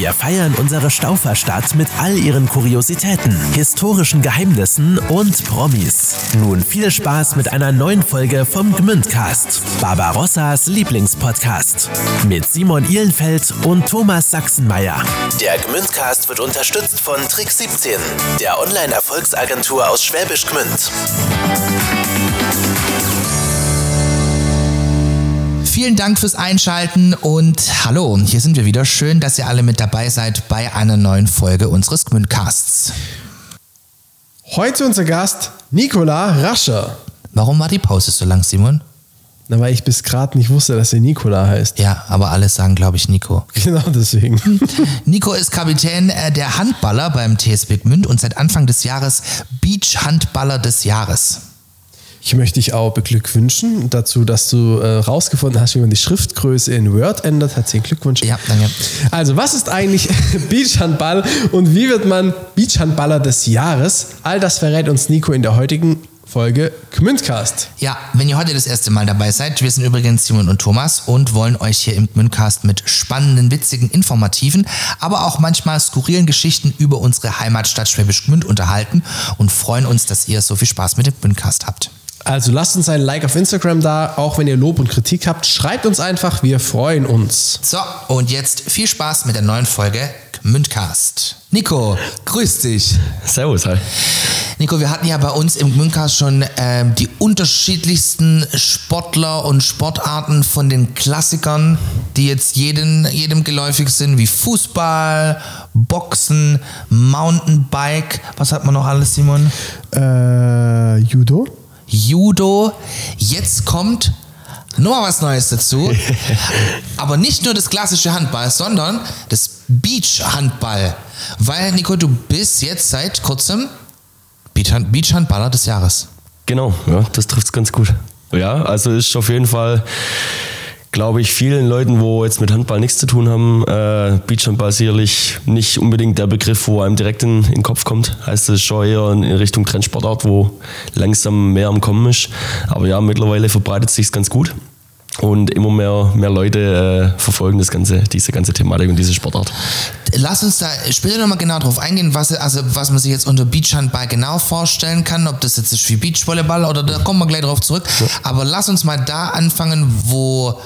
Wir feiern unsere Stauferstadt mit all ihren Kuriositäten, historischen Geheimnissen und Promis. Nun viel Spaß mit einer neuen Folge vom Gmündcast, Barbarossas Lieblingspodcast. Mit Simon Ihlenfeld und Thomas Sachsenmeier. Der Gmündcast wird unterstützt von Trick 17, der Online-Erfolgsagentur aus Schwäbisch Gmünd. Vielen Dank fürs Einschalten und hallo, hier sind wir wieder. Schön, dass ihr alle mit dabei seid bei einer neuen Folge unseres Gmündcasts. Heute unser Gast Nikola Rascher. Warum war die Pause so lang, Simon? Na, weil ich bis gerade nicht wusste, dass er Nikola heißt. Ja, aber alle sagen, glaube ich, Nico. Genau deswegen. Nico ist Kapitän äh, der Handballer beim TSB Gmünd und seit Anfang des Jahres Beach-Handballer des Jahres. Ich möchte dich auch beglückwünschen dazu, dass du äh, rausgefunden hast, wie man die Schriftgröße in Word ändert. Herzlichen Glückwunsch. Ja, danke. Also, was ist eigentlich Beachhandball und wie wird man Beachhandballer des Jahres? All das verrät uns Nico in der heutigen Folge Gmündcast. Ja, wenn ihr heute das erste Mal dabei seid, wir sind übrigens Simon und Thomas und wollen euch hier im Gmündcast mit spannenden, witzigen, informativen, aber auch manchmal skurrilen Geschichten über unsere Heimatstadt Schwäbisch Gmünd unterhalten und freuen uns, dass ihr so viel Spaß mit dem Gmündcast habt. Also lasst uns ein Like auf Instagram da, auch wenn ihr Lob und Kritik habt. Schreibt uns einfach, wir freuen uns. So, und jetzt viel Spaß mit der neuen Folge Gmündcast. Nico, grüß dich. Servus, hi. Nico, wir hatten ja bei uns im Gmündcast schon ähm, die unterschiedlichsten Sportler und Sportarten von den Klassikern, die jetzt jeden, jedem geläufig sind, wie Fußball, Boxen, Mountainbike. Was hat man noch alles, Simon? Äh, Judo? Judo. Jetzt kommt nochmal was Neues dazu. Aber nicht nur das klassische Handball, sondern das Beach-Handball. Weil, Nico, du bist jetzt seit kurzem Beach- Beach-Handballer des Jahres. Genau, ja, das trifft es ganz gut. Ja, also ist auf jeden Fall, glaube ich, vielen Leuten, wo jetzt mit Handball nichts zu tun haben, äh, Beachhandball sicherlich nicht unbedingt der Begriff, wo einem direkt in, in den Kopf kommt. Heißt es schon eher in Richtung Trendsportart, wo langsam mehr am Kommen ist. Aber ja, mittlerweile verbreitet sich ganz gut. Und immer mehr, mehr Leute äh, verfolgen das ganze, diese ganze Thematik und diese Sportart. Lass uns da später nochmal genau drauf eingehen, was, also, was man sich jetzt unter Beachhandball genau vorstellen kann, ob das jetzt ist wie Beachvolleyball oder da kommen wir gleich drauf zurück. Aber lass uns mal da anfangen, wo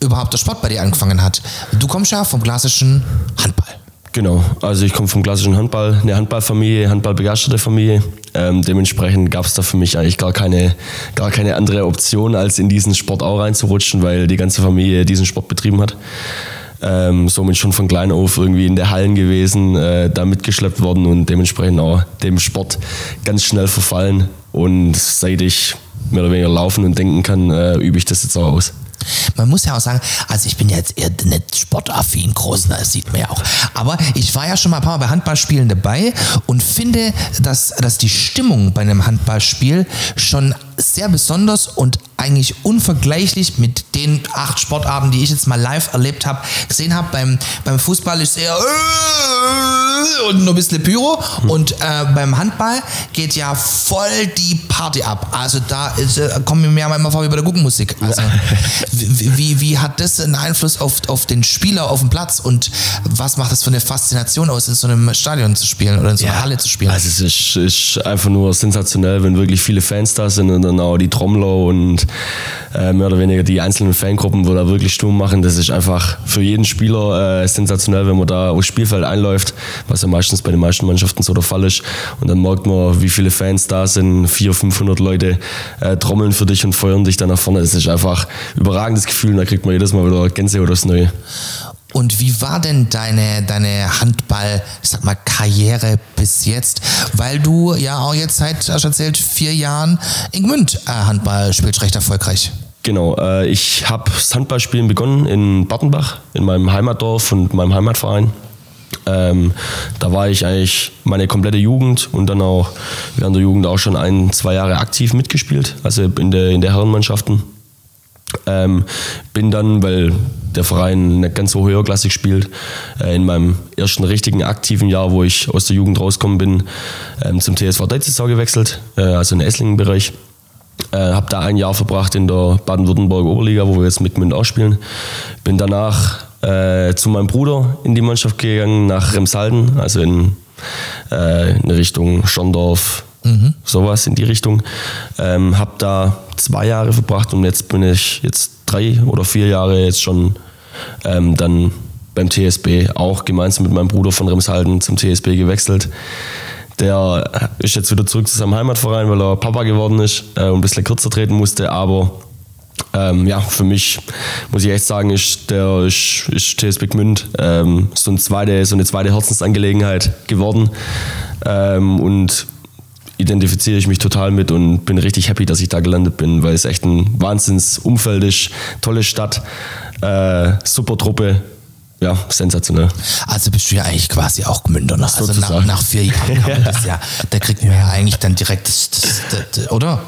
überhaupt der Sport bei dir angefangen hat. Du kommst ja vom klassischen Handball. Genau, also ich komme vom klassischen Handball, eine Handballfamilie, Handballbegeisterte Familie. Ähm, dementsprechend gab es da für mich eigentlich gar keine, gar keine andere Option, als in diesen Sport auch reinzurutschen, weil die ganze Familie diesen Sport betrieben hat. Ähm, somit schon von klein auf irgendwie in der Hallen gewesen, äh, da mitgeschleppt worden und dementsprechend auch dem Sport ganz schnell verfallen. Und seit ich mehr oder weniger laufen und denken kann, äh, übe ich das jetzt auch aus. Man muss ja auch sagen, also ich bin jetzt eher nicht sportaffin groß, das sieht man ja auch. Aber ich war ja schon mal ein paar Mal bei Handballspielen dabei und finde, dass, dass die Stimmung bei einem Handballspiel schon sehr besonders und eigentlich unvergleichlich mit den acht Sportarten, die ich jetzt mal live erlebt habe, gesehen habe. Beim, beim Fußball ist eher und nur ein bisschen Pyro und äh, beim Handball geht ja voll die Party ab. Also da ist, äh, kommen wir mir immer vor wie bei der Guggenmusik. Also wie, wie, wie hat das einen Einfluss auf, auf den Spieler auf dem Platz und was macht das für eine Faszination aus, in so einem Stadion zu spielen oder in so einer Halle zu spielen? Also es ist, ist einfach nur sensationell, wenn wirklich viele Fans da sind und dann auch die Trommler und äh, mehr oder weniger die einzelnen Fangruppen, wo da wirklich Sturm machen. Das ist einfach für jeden Spieler äh, sensationell, wenn man da aufs Spielfeld einläuft, was ja meistens bei den meisten Mannschaften so der Fall ist. Und dann merkt man, wie viele Fans da sind, 400, 500 Leute äh, trommeln für dich und feuern dich dann nach vorne. Das ist einfach ein überragendes Gefühl und da kriegt man jedes Mal wieder Gänsehaut aufs Neue. Und wie war denn deine, deine Handball, ich sag mal, Karriere bis jetzt? Weil du ja auch jetzt seit, hast erzählt, vier Jahren in Gmünd äh, Handball spielst, recht erfolgreich. Genau, äh, ich habe das Handballspielen begonnen in Bartenbach, in meinem Heimatdorf und meinem Heimatverein. Ähm, da war ich eigentlich meine komplette Jugend und dann auch während der Jugend auch schon ein, zwei Jahre aktiv mitgespielt, also in der, in der Herrenmannschaften. Ähm, bin dann, weil der Verein nicht ganz so höherklassig spielt. Äh, in meinem ersten richtigen aktiven Jahr, wo ich aus der Jugend rausgekommen bin, ähm, zum TSV Deizisau gewechselt, äh, also in den Esslingen-Bereich. Äh, habe da ein Jahr verbracht in der Baden-Württemberg Oberliga, wo wir jetzt mit Gmünd auch spielen. Bin danach äh, zu meinem Bruder in die Mannschaft gegangen, nach Remsalden, also in, äh, in Richtung Schondorf, mhm. sowas in die Richtung. Ähm, habe da zwei Jahre verbracht und jetzt bin ich jetzt drei oder vier Jahre jetzt schon ähm, dann beim TSB auch gemeinsam mit meinem Bruder von Remshalden zum TSB gewechselt. Der ist jetzt wieder zurück zu seinem Heimatverein, weil er Papa geworden ist äh, und ein bisschen kürzer treten musste. Aber ähm, ja, für mich muss ich echt sagen, ist der ist, ist TSB Gmünd ähm, so, ein zweite, so eine zweite Herzensangelegenheit geworden. Ähm, und identifiziere ich mich total mit und bin richtig happy, dass ich da gelandet bin, weil es echt ein Wahnsinnsumfeld ist, tolle Stadt, äh, super Truppe, ja, sensationell. Also bist du ja eigentlich quasi auch Gmünder. Ne? Also nach, nach, vier Jahren kann man das ja, da kriegt man ja eigentlich dann direkt das, das, das, oder?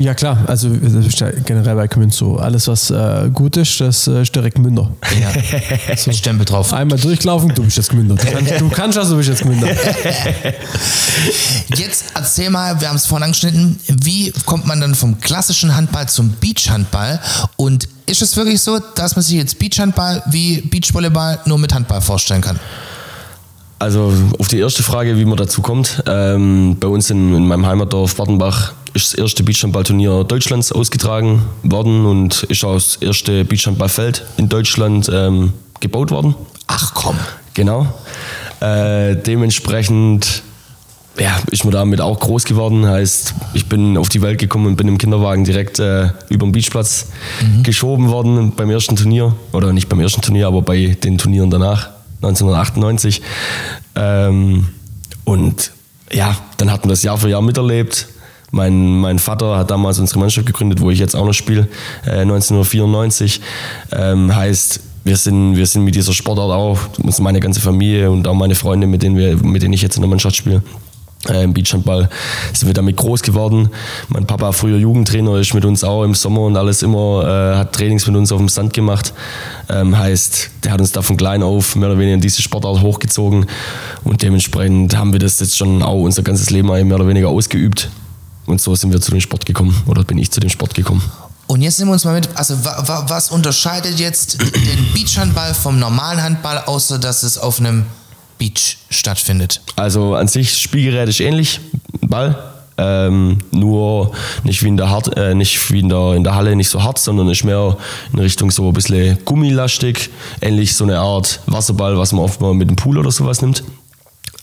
Ja klar, also das ist ja generell bei Gmünd so. Alles, was äh, gut ist, das äh, ist direkt Münder. Ja, so. Stempel drauf. Einmal durchlaufen, du bist jetzt Gmünder. Du kannst, du kannst also, du bist jetzt Gmünder. Jetzt erzähl mal, wir haben es vorhin angeschnitten, wie kommt man dann vom klassischen Handball zum Beachhandball und ist es wirklich so, dass man sich jetzt Beachhandball wie Beachvolleyball nur mit Handball vorstellen kann? Also auf die erste Frage, wie man dazu kommt. Ähm, bei uns in, in meinem Heimatdorf Bartenbach ist das erste Beachhandballturnier Deutschlands ausgetragen worden und ist auch das erste Beachhandballfeld in Deutschland ähm, gebaut worden. Ach komm. Genau. Äh, dementsprechend ja, ist man damit auch groß geworden. Heißt, ich bin auf die Welt gekommen und bin im Kinderwagen direkt äh, über den Beachplatz mhm. geschoben worden beim ersten Turnier. Oder nicht beim ersten Turnier, aber bei den Turnieren danach, 1998. Ähm, und ja, dann hat man das Jahr für Jahr miterlebt. Mein, mein Vater hat damals unsere Mannschaft gegründet, wo ich jetzt auch noch spiele, äh, 1994. Ähm, heißt, wir sind, wir sind mit dieser Sportart auch, meine ganze Familie und auch meine Freunde, mit denen, wir, mit denen ich jetzt in der Mannschaft spiele, äh, Im Beachhandball sind wir damit groß geworden. Mein Papa, früher Jugendtrainer, ist mit uns auch im Sommer und alles immer, äh, hat Trainings mit uns auf dem Sand gemacht. Ähm, heißt, der hat uns da von klein auf mehr oder weniger in diese Sportart hochgezogen und dementsprechend haben wir das jetzt schon auch unser ganzes Leben mehr oder weniger ausgeübt. Und so sind wir zu dem Sport gekommen oder bin ich zu dem Sport gekommen. Und jetzt nehmen wir uns mal mit, also wa, wa, was unterscheidet jetzt den Beachhandball vom normalen Handball, außer dass es auf einem Beach stattfindet? Also an sich Spielgerät ist ähnlich, Ball. Ähm, nur nicht wie in der hart, äh, nicht wie in der, in der Halle nicht so hart, sondern ist mehr in Richtung so ein bisschen gummilastig, ähnlich so eine Art Wasserball, was man oft mal mit dem Pool oder sowas nimmt.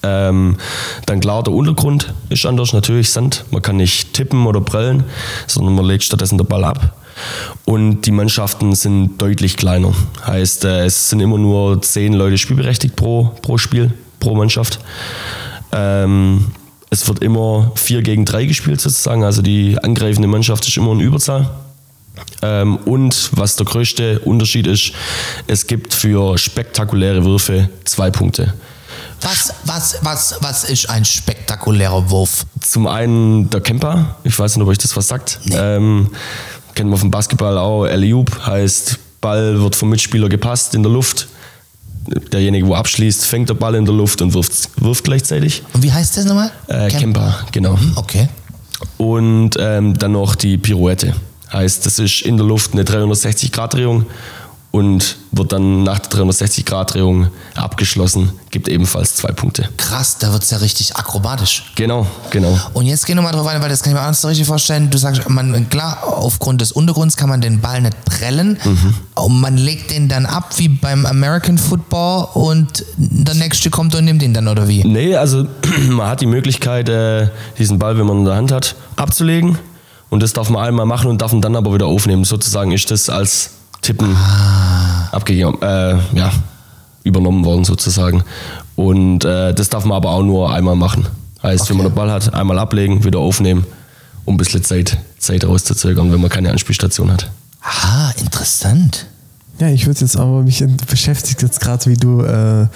Ähm, dann klar, der Untergrund ist anders, natürlich Sand. Man kann nicht tippen oder prellen, sondern man legt stattdessen den Ball ab. Und die Mannschaften sind deutlich kleiner. Heißt, äh, es sind immer nur zehn Leute spielberechtigt pro, pro Spiel, pro Mannschaft. Ähm, es wird immer vier gegen drei gespielt sozusagen, also die angreifende Mannschaft ist immer in Überzahl. Ähm, und was der größte Unterschied ist, es gibt für spektakuläre Würfe zwei Punkte. Was, was, was, was ist ein spektakulärer Wurf? Zum einen der Camper, ich weiß nicht, ob euch das was sagt. Nee. Ähm, kennen wir vom Basketball auch. Alley-Oop heißt, Ball wird vom Mitspieler gepasst in der Luft. Derjenige, wo abschließt, fängt der Ball in der Luft und wirft, wirft gleichzeitig. Und wie heißt das nochmal? Äh, Camper, genau. Mhm, okay. Und ähm, dann noch die Pirouette. Heißt, das ist in der Luft eine 360-Grad-Drehung und wird dann nach der 360-Grad-Drehung abgeschlossen, gibt ebenfalls zwei Punkte. Krass, da wird es ja richtig akrobatisch. Genau, genau. Und jetzt gehen wir mal drauf ein, weil das kann ich mir auch nicht so richtig vorstellen. Du sagst, man, klar, aufgrund des Untergrunds kann man den Ball nicht prellen mhm. und man legt den dann ab wie beim American Football und der nächste kommt und nimmt ihn dann oder wie? Nee, also man hat die Möglichkeit, äh, diesen Ball, wenn man in der Hand hat, abzulegen. Und das darf man einmal machen und darf ihn dann aber wieder aufnehmen. Sozusagen ist das als Tippen ah. abgegeben, äh, ja, übernommen worden sozusagen. Und äh, das darf man aber auch nur einmal machen. Heißt, okay. wenn man den Ball hat, einmal ablegen, wieder aufnehmen, um ein bisschen Zeit, Zeit rauszuzögern, wenn man keine Anspielstation hat. Ah, interessant. Ja, ich würde jetzt aber, mich beschäftigt jetzt gerade, wie du, äh,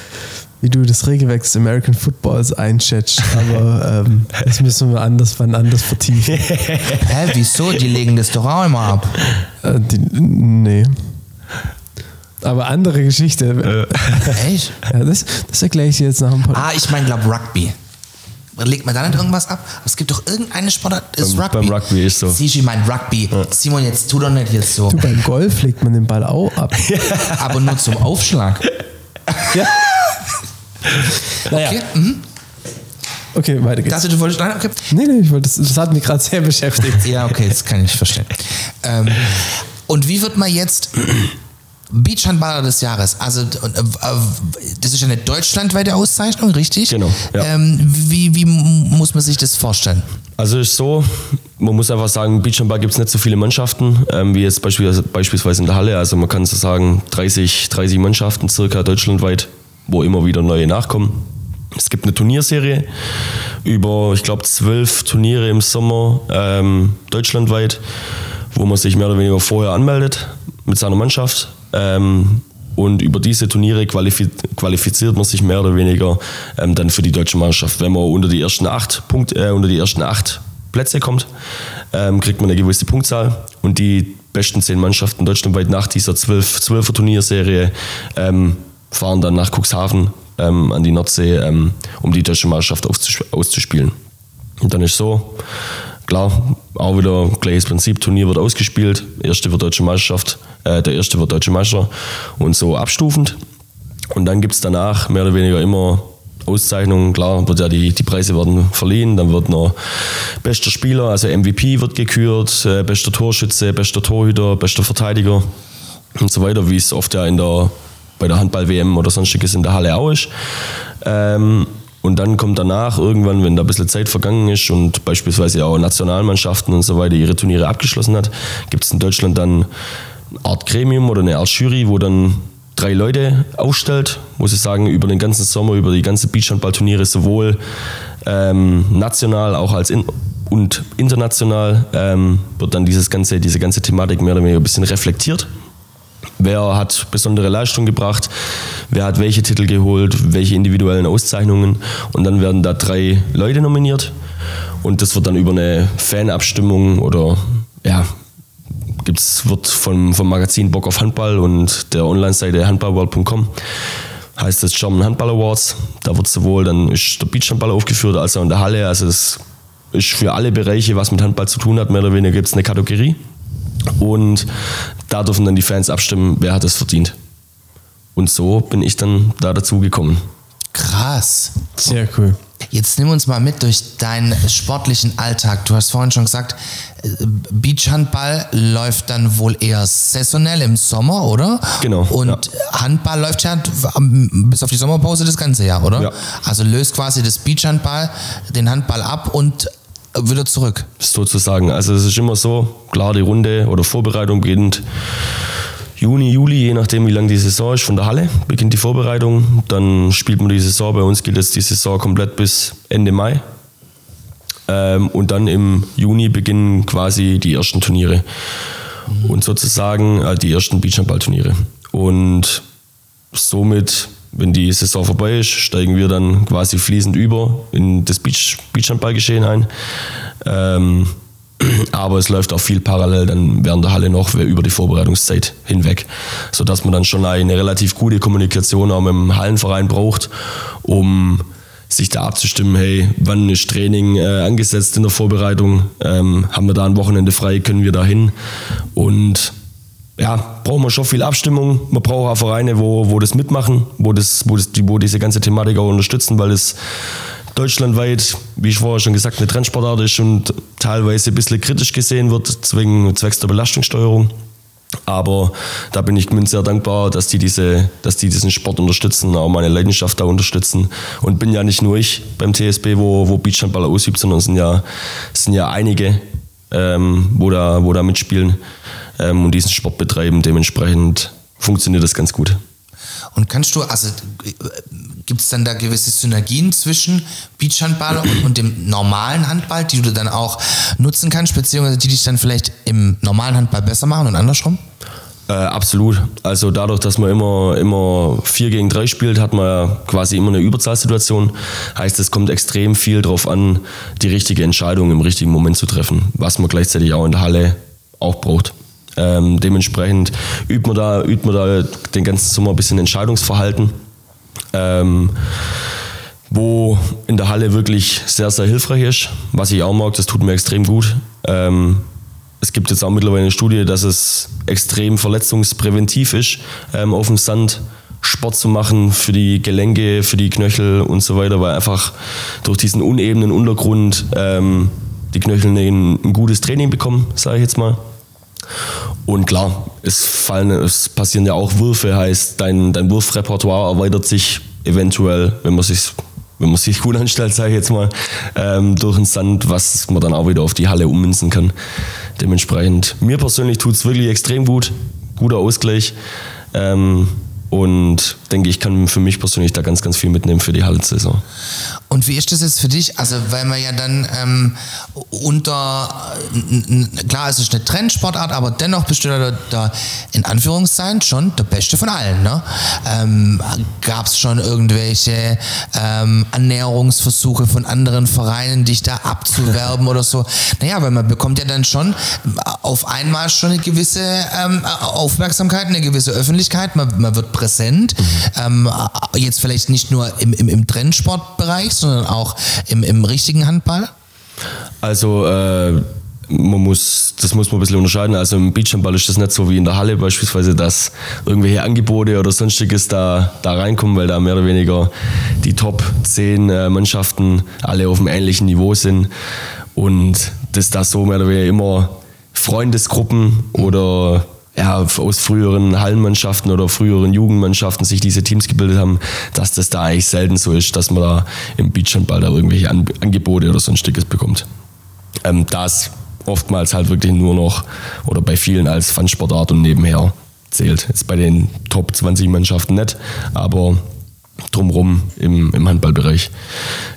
wie du das Regelwerk des American Footballs einschätzt, aber ähm, das müssen wir anders, wann anders vertiefen. Hä, wieso? Die legen das doch auch immer ab. Äh, die, nee. Aber andere Geschichte. Echt? Ja, das, das erkläre ich dir jetzt nach dem Podcast. Ah, ich meine, glaube Rugby. Legt man da nicht irgendwas ab? Es gibt doch irgendeine Sportart, ist Beim- Rugby. beim Rugby ist so. Siehst du, ich mein Rugby. Simon, jetzt tu doch nicht jetzt so. Du, beim Golf legt man den Ball auch ab. Aber nur zum Aufschlag. Ja. Naja. Okay? Mhm. Okay, weiter geht's. Dachte, du wolltest. Nein, okay. Nee, nee, ich wollte, das, das hat mich gerade sehr beschäftigt. Ja, okay, das kann ich verstehen. Ähm, und wie wird man jetzt Beachhandballer des Jahres? Also, äh, das ist ja eine deutschlandweite Auszeichnung, richtig? Genau, ja. Ähm, wie, wie muss man sich das vorstellen? Also ist so, man muss einfach sagen, Beachhandball gibt es nicht so viele Mannschaften, ähm, wie jetzt beispielsweise, beispielsweise in der Halle. Also man kann so sagen, 30, 30 Mannschaften circa deutschlandweit, wo immer wieder neue nachkommen. Es gibt eine Turnierserie über, ich glaube, zwölf Turniere im Sommer ähm, deutschlandweit, wo man sich mehr oder weniger vorher anmeldet mit seiner Mannschaft. Ähm, und über diese Turniere qualifi qualifiziert man sich mehr oder weniger ähm, dann für die deutsche Mannschaft. Wenn man unter die ersten acht Punkte, äh, unter die ersten acht Plätze kommt, ähm, kriegt man eine gewisse Punktzahl und die besten zehn Mannschaften deutschlandweit nach dieser zwölf, zwölfer Turnierserie ähm, fahren dann nach Cuxhaven ähm, an die Nordsee, ähm, um die deutsche auszusp auszuspielen. Und dann ist so, klar, auch wieder gleiches Prinzip, Turnier wird ausgespielt, erste wird deutsche Meisterschaft, äh, der erste wird deutsche Meister und so abstufend. Und dann gibt es danach mehr oder weniger immer Auszeichnungen, klar, wird ja die, die Preise werden verliehen, dann wird noch bester Spieler, also MVP wird gekürt, äh, bester Torschütze, bester Torhüter, bester Verteidiger und so weiter, wie es oft ja in der, bei der Handball-WM oder sonstiges in der Halle auch ist. Ähm, und dann kommt danach irgendwann, wenn da ein bisschen Zeit vergangen ist und beispielsweise auch Nationalmannschaften und so weiter ihre Turniere abgeschlossen hat, gibt es in Deutschland dann eine Art Gremium oder eine Art Jury, wo dann drei Leute aufstellt, muss ich sagen, über den ganzen Sommer, über die ganze Beachhandballturniere sowohl ähm, national auch als in und international ähm, wird dann dieses ganze, diese ganze Thematik mehr oder weniger ein bisschen reflektiert. Wer hat besondere Leistung gebracht? Wer hat welche Titel geholt? Welche individuellen Auszeichnungen? Und dann werden da drei Leute nominiert. Und das wird dann über eine Fanabstimmung oder ja, gibt's, wird vom, vom Magazin Bock auf Handball und der Online-Seite handballworld.com heißt es German Handball Awards. Da wird sowohl dann ist der Beachhandball aufgeführt als auch in der Halle. Also es ist für alle Bereiche, was mit Handball zu tun hat, mehr oder weniger gibt es eine Kategorie. Und da dürfen dann die Fans abstimmen, wer hat es verdient. Und so bin ich dann da dazu gekommen. Krass. Sehr cool. Jetzt nimm uns mal mit durch deinen sportlichen Alltag. Du hast vorhin schon gesagt, äh, Beachhandball läuft dann wohl eher saisonell im Sommer, oder? Genau, Und ja. Handball läuft ja bis auf die Sommerpause das ganze Jahr, oder? Ja. Also löst quasi das Beachhandball den Handball ab und wieder zurück. sozusagen. Also es ist immer so, klar, die Runde oder Vorbereitung beginnt Juni, Juli, je nachdem wie lang die Saison ist, von der Halle beginnt die Vorbereitung. Dann spielt man die Saison, bei uns geht jetzt die Saison komplett bis Ende Mai. Ähm, und dann im Juni beginnen quasi die ersten Turniere. Und sozusagen äh, die ersten Beachhandball-Turniere. Und somit, wenn die Saison vorbei ist, steigen wir dann quasi fließend über in das Beach, Beachhandballgeschehen ein. Ähm, aber es läuft auch viel parallel dann während der Halle noch über die Vorbereitungszeit hinweg, sodass man dann schon eine relativ gute Kommunikation auch mit dem Hallenverein braucht, um sich da abzustimmen, hey, wann ist Training äh, angesetzt in der Vorbereitung, ähm, haben wir da ein Wochenende frei, können wir da hin? Und ja, braucht man schon viel Abstimmung. Man braucht auch Vereine, wo, wo das mitmachen, wo, das, wo, das, wo diese ganze Thematik auch unterstützen, weil es deutschlandweit, wie ich vorher schon gesagt, eine Trendsportart ist und teilweise ein bisschen kritisch gesehen wird, zwingen, zwecks der Belastungssteuerung. Aber da bin ich Gmünd sehr dankbar, dass die, diese, dass die diesen Sport unterstützen, auch meine Leidenschaft da unterstützen. Und bin ja nicht nur ich beim TSB, wo, wo Beachhandball ausübt, sondern es sind ja, es sind ja einige, ähm, wo, da, wo da mitspielen ähm, und diesen Sport betreiben. Dementsprechend funktioniert das ganz gut. Und kannst du, also gibt es dann da gewisse Synergien zwischen Beachhandball und, und dem normalen Handball, die du dann auch nutzen kannst, beziehungsweise die dich dann vielleicht im normalen Handball besser machen und andersrum? Äh, absolut. Also dadurch, dass man immer, immer 4 gegen 3 spielt, hat man ja quasi immer eine Überzahlsituation. Heißt, es kommt extrem viel darauf an, die richtige Entscheidung im richtigen Moment zu treffen, was man gleichzeitig auch in der Halle auch braucht. Ähm, dementsprechend übt man, da, übt man da den ganzen Sommer ein bisschen Entscheidungsverhalten. Ähm, wo in der Halle wirklich sehr, sehr hilfreich ist. Was ich auch mag, das tut mir extrem gut. Ähm, es gibt jetzt auch mittlerweile eine Studie, dass es extrem verletzungspräventiv ist, ähm, auf dem Sand Sport zu machen für die Gelenke, für die Knöchel und so weiter, weil einfach durch diesen unebenen Untergrund ähm, die Knöchel ein, ein gutes Training bekommen, sage ich jetzt mal. Und klar, es, fallen, es passieren ja auch Würfe, heißt dein, dein Wurfrepertoire erweitert sich eventuell, wenn man sich wenn man sich gut anstellt, sage ich jetzt mal, ähm, durch den Sand, was man dann auch wieder auf die Halle ummünzen kann. Dementsprechend, mir persönlich tut es wirklich extrem gut, guter Ausgleich. Ähm, und denke, ich kann für mich persönlich da ganz, ganz viel mitnehmen für die Hallensaison. Und wie ist das jetzt für dich? Also, weil man ja dann ähm, unter, klar, es ist eine Trendsportart, aber dennoch bist du da, da in Anführungszeichen schon der Beste von allen. Ne? Ähm, Gab es schon irgendwelche ähm, Annäherungsversuche von anderen Vereinen, dich da abzuwerben oder so? Naja, weil man bekommt ja dann schon auf einmal schon eine gewisse ähm, Aufmerksamkeit, eine gewisse Öffentlichkeit, man, man wird präsent. Mhm. Jetzt vielleicht nicht nur im, im, im Trendsportbereich, sondern auch im, im richtigen Handball? Also äh, man muss, das muss man ein bisschen unterscheiden. Also im Beachhandball ist das nicht so wie in der Halle beispielsweise, dass irgendwelche Angebote oder sonstiges da, da reinkommen, weil da mehr oder weniger die Top 10 äh, Mannschaften alle auf einem ähnlichen Niveau sind. Und das da so mehr oder weniger immer Freundesgruppen oder ja, aus früheren Hallenmannschaften oder früheren Jugendmannschaften sich diese Teams gebildet haben, dass das da eigentlich selten so ist, dass man da im Beachhandball da irgendwelche An Angebote oder sonstiges bekommt. Ähm, das oftmals halt wirklich nur noch oder bei vielen als Fun-Sportart und nebenher zählt. Jetzt bei den Top 20 Mannschaften nicht, aber drumherum im, im Handballbereich.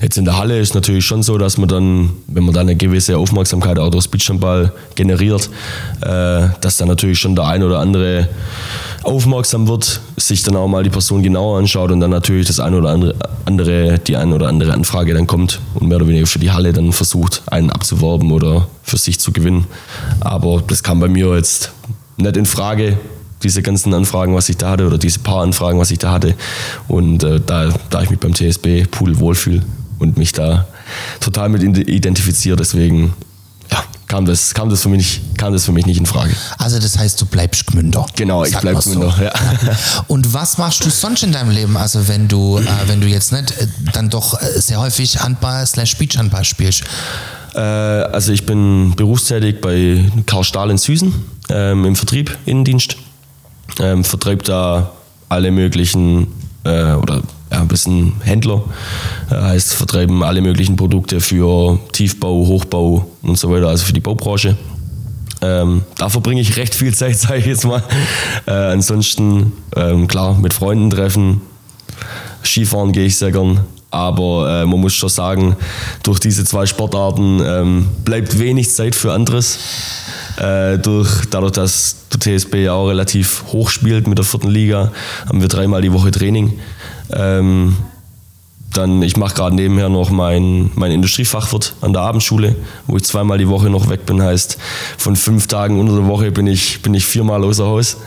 Jetzt in der Halle ist natürlich schon so, dass man dann, wenn man dann eine gewisse Aufmerksamkeit auch durchs Beachhandball generiert, äh, dass dann natürlich schon der ein oder andere aufmerksam wird, sich dann auch mal die Person genauer anschaut und dann natürlich das ein oder andere, andere die ein oder andere Anfrage dann kommt und mehr oder weniger für die Halle dann versucht, einen abzuwerben oder für sich zu gewinnen. Aber das kam bei mir jetzt nicht in Frage diese ganzen Anfragen, was ich da hatte, oder diese paar Anfragen, was ich da hatte. Und äh, da, da ich mich beim TSB Pool wohlfühle und mich da total mit identifiziere, deswegen ja, kam, das, kam, das für mich, kam das für mich nicht in Frage. Also das heißt, du bleibst Gmünder. Genau, ich bleibe Gmünder. So. Ja. Und was machst du sonst in deinem Leben? Also wenn du, äh, wenn du jetzt nicht äh, dann doch äh, sehr häufig Handball slash Beachhandball spielst? Äh, also ich bin berufstätig bei Karl Stahl in Süßen ähm, im Vertrieb, Innendienst ähm, vertreibt da alle möglichen äh, oder ja, ein bisschen Händler. Äh, heißt, vertreiben alle möglichen Produkte für Tiefbau, Hochbau und so weiter, also für die Baubranche. Ähm, da verbringe ich recht viel Zeit, sage ich jetzt mal. Äh, ansonsten, ähm, klar, mit Freunden treffen. Skifahren gehe ich sehr gern. Aber äh, man muss schon sagen, durch diese zwei Sportarten ähm, bleibt wenig Zeit für anderes. Äh, durch, dadurch, dass der TSB ja auch relativ hoch spielt mit der vierten Liga, haben wir dreimal die Woche Training. Ähm, dann, ich mache gerade nebenher noch mein, mein Industriefachwirt an der Abendschule, wo ich zweimal die Woche noch weg bin. Heißt, von fünf Tagen unter der Woche bin ich, bin ich viermal außer Haus.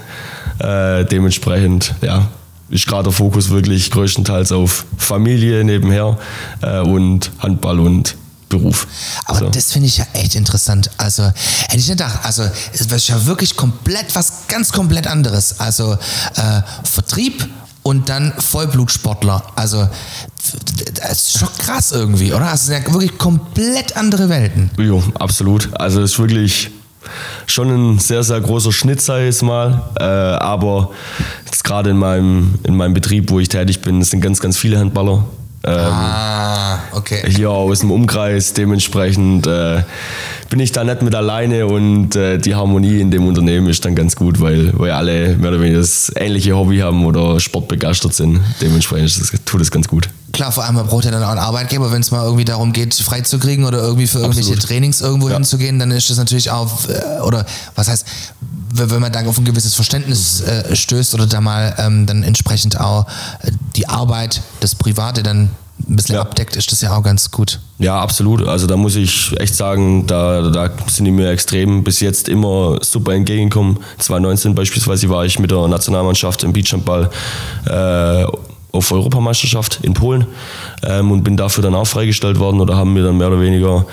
Äh, dementsprechend, ja, ist gerade der Fokus wirklich größtenteils auf Familie nebenher äh, und Handball und Beruf. Aber so. das finde ich ja echt interessant. Also hätte ich nicht gedacht, also es ist ja wirklich komplett was ganz komplett anderes. Also äh, Vertrieb und dann Vollblutsportler. Also das ist schon krass irgendwie, oder? Also, es sind ja wirklich komplett andere Welten. Jo, absolut. Also es ist wirklich schon ein sehr, sehr großer Schnitt, sage ich jetzt mal. Äh, aber jetzt gerade in meinem, in meinem Betrieb, wo ich tätig bin, sind ganz, ganz viele Handballer. Ähm, ah, okay. Hier aus dem Umkreis. Dementsprechend äh, bin ich da nicht mit alleine und äh, die Harmonie in dem Unternehmen ist dann ganz gut, weil, weil alle mehr oder weniger das ähnliche Hobby haben oder sportbegeistert sind. Dementsprechend das, tut es ganz gut. Klar, vor allem man braucht ja dann auch einen Arbeitgeber, wenn es mal irgendwie darum geht, freizukriegen oder irgendwie für irgendwelche Absolut. Trainings irgendwo ja. hinzugehen, dann ist das natürlich auch, äh, oder was heißt, wenn man da auf ein gewisses Verständnis äh, stößt oder da mal ähm, dann entsprechend auch äh, die Arbeit, das Private dann ein bisschen Ja. abdeckt, ist das ja auch ganz gut. Ja, absolut. Also da muss ich echt sagen, da, da sind die mir extrem bis jetzt immer super entgegengekommen. 2019 beispielsweise war ich mit der Nationalmannschaft im Beachhandball äh, auf Europameisterschaft in Polen ähm, und bin dafür dann auch freigestellt worden oder haben mir dann mehr oder weniger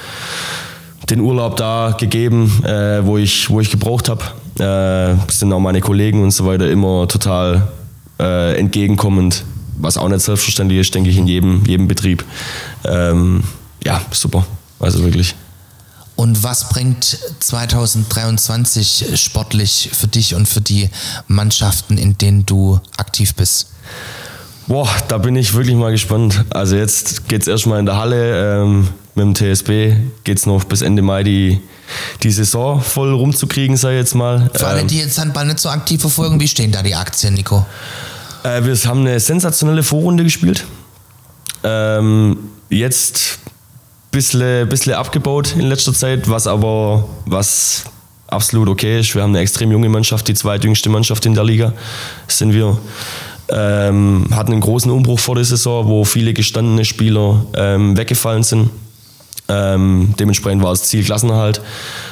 den Urlaub da gegeben, äh, wo, ich, wo ich gebraucht habe. Äh, sind auch meine Kollegen und so weiter immer total äh, entgegenkommend, was auch nicht selbstverständlich ist, denke ich, in jedem, jedem Betrieb. Ähm, ja, super. Also wirklich. Und was bringt 2023 sportlich für dich und für die Mannschaften, in denen du aktiv bist? Boah, da bin ich wirklich mal gespannt. Also jetzt geht es erstmal in der Halle. Ähm, mit dem TSB geht es noch bis Ende Mai die, die Saison voll rumzukriegen, sei jetzt mal. Für alle, Ähm, die jetzt Handball nicht so aktiv verfolgen, wie stehen da die Aktien, Nico? Äh, wir haben eine sensationelle Vorrunde gespielt. Ähm, jetzt ein bisschen, bisschen abgebaut in letzter Zeit, was aber was absolut okay ist. Wir haben eine extrem junge Mannschaft, die zweitjüngste Mannschaft in der Liga sind wir. Ähm, hatten einen großen Umbruch vor der Saison, wo viele gestandene Spieler ähm, weggefallen sind. Ähm, dementsprechend war das Ziel Klassenerhalt.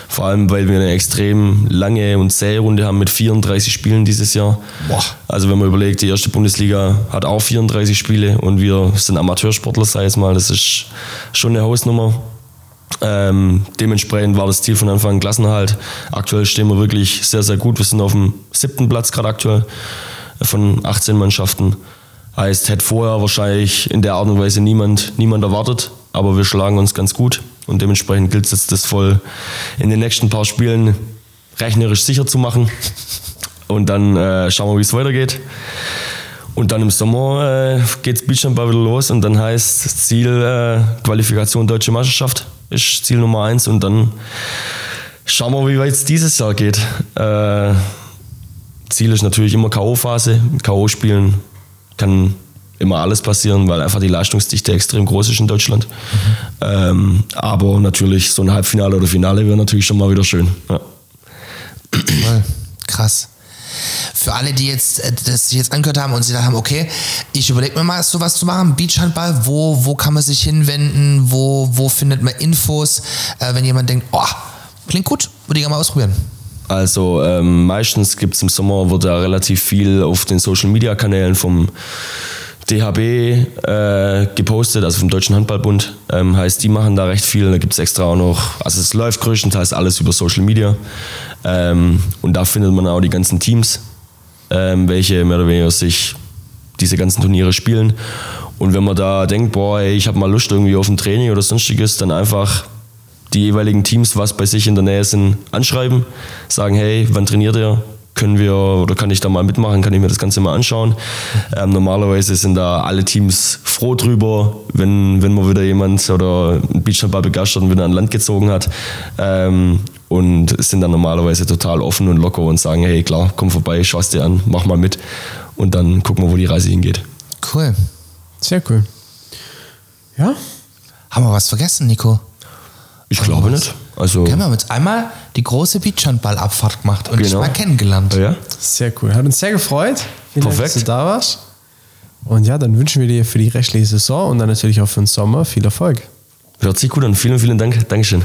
Vor allem, weil wir eine extrem lange und zähe Runde haben mit 34 Spielen dieses Jahr. Boah. Also wenn man überlegt, die erste Bundesliga hat auch 34 Spiele und wir sind Amateursportler, sei es mal, das ist schon eine Hausnummer. Ähm, dementsprechend war das Ziel von Anfang an Klassenerhalt. Aktuell stehen wir wirklich sehr, sehr gut. Wir sind auf dem siebten Platz gerade aktuell von 18 Mannschaften. Heißt, hätte vorher wahrscheinlich in der Art und Weise niemand, niemand erwartet, aber wir schlagen uns ganz gut und dementsprechend gilt es jetzt, das voll in den nächsten paar Spielen rechnerisch sicher zu machen und dann äh, schauen wir, wie es weitergeht. Und dann im Sommer äh, geht's Beachhandball wieder los und dann heißt Ziel äh, Qualifikation Deutsche Meisterschaft ist Ziel Nummer eins und dann schauen wir, wie weit es dieses Jahr geht. Äh, Ziel ist natürlich immer K.O.-Phase. K.O. spielen kann immer alles passieren, weil einfach die Leistungsdichte extrem groß ist in Deutschland. Ähm, aber natürlich so ein Halbfinale oder Finale wäre natürlich schon mal wieder schön. Ja. Voll. Krass. Für alle, die jetzt äh, das sich jetzt angehört haben und sie da haben, okay, ich überlege mir mal sowas zu machen, Beachhandball, wo, wo kann man sich hinwenden, wo, wo findet man Infos, äh, wenn jemand denkt, oh, klingt gut, würde ich gerne mal ausprobieren. Also ähm, meistens gibt es im Sommer, wird da relativ viel auf den Social Media Kanälen vom DHB äh, gepostet, also vom Deutschen Handballbund. Ähm, heißt, die machen da recht viel. Da gibt es extra auch noch, also es läuft größtenteils alles über Social Media. Ähm, und da findet man auch die ganzen Teams, ähm, welche mehr oder weniger sich diese ganzen Turniere spielen. Und wenn man da denkt, boah, ey, ich habe mal Lust irgendwie auf ein Training oder sonstiges, dann einfach die jeweiligen Teams, was bei sich in der Nähe sind, anschreiben, sagen, hey, wann trainiert ihr? Können wir oder kann ich da mal mitmachen? Kann ich mir das Ganze mal anschauen? Ähm, normalerweise sind da alle Teams froh drüber, wenn, wenn man wieder jemand oder ein Beachhandball begeistert und wieder an Land gezogen hat. Ähm, und sind dann normalerweise total offen und locker und sagen, hey, klar, komm vorbei, schau es dir an, mach mal mit. Und dann gucken wir, wo die Reise hingeht. Cool. Sehr cool. Ja? Haben wir was vergessen, Nico? Ich glaube nicht. Also, Wir haben jetzt einmal die große Beachhandball-Abfahrt gemacht und dich Genau. mal kennengelernt. ja. Sehr cool. Hat uns sehr gefreut. Vielen Dank, Perfekt. dass du da warst. Und ja, dann wünschen wir dir für die restliche Saison und dann natürlich auch für den Sommer viel Erfolg. Hört sich gut an. Vielen, vielen Dank. Dankeschön.